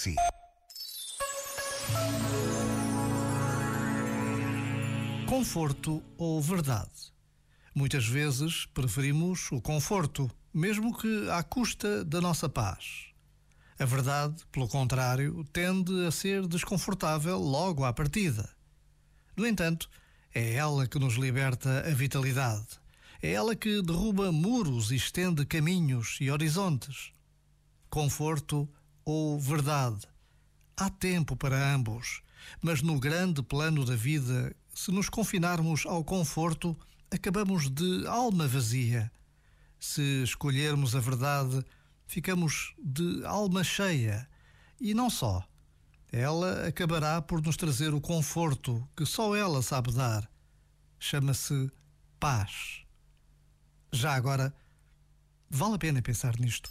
si. Conforto ou verdade? Muitas vezes preferimos o conforto, mesmo que à custa da nossa paz. A verdade, pelo contrário, tende a ser desconfortável logo à partida. No entanto, é ela que nos liberta a vitalidade. É ela que derruba muros e estende caminhos e horizontes. Conforto ou verdade? Há tempo para ambos, mas no grande plano da vida, se nos confinarmos ao conforto, acabamos de alma vazia. Se escolhermos a verdade, ficamos de alma cheia. E não só. Ela acabará por nos trazer o conforto que só ela sabe dar. Chama-se paz. Já agora, vale a pena pensar nisto.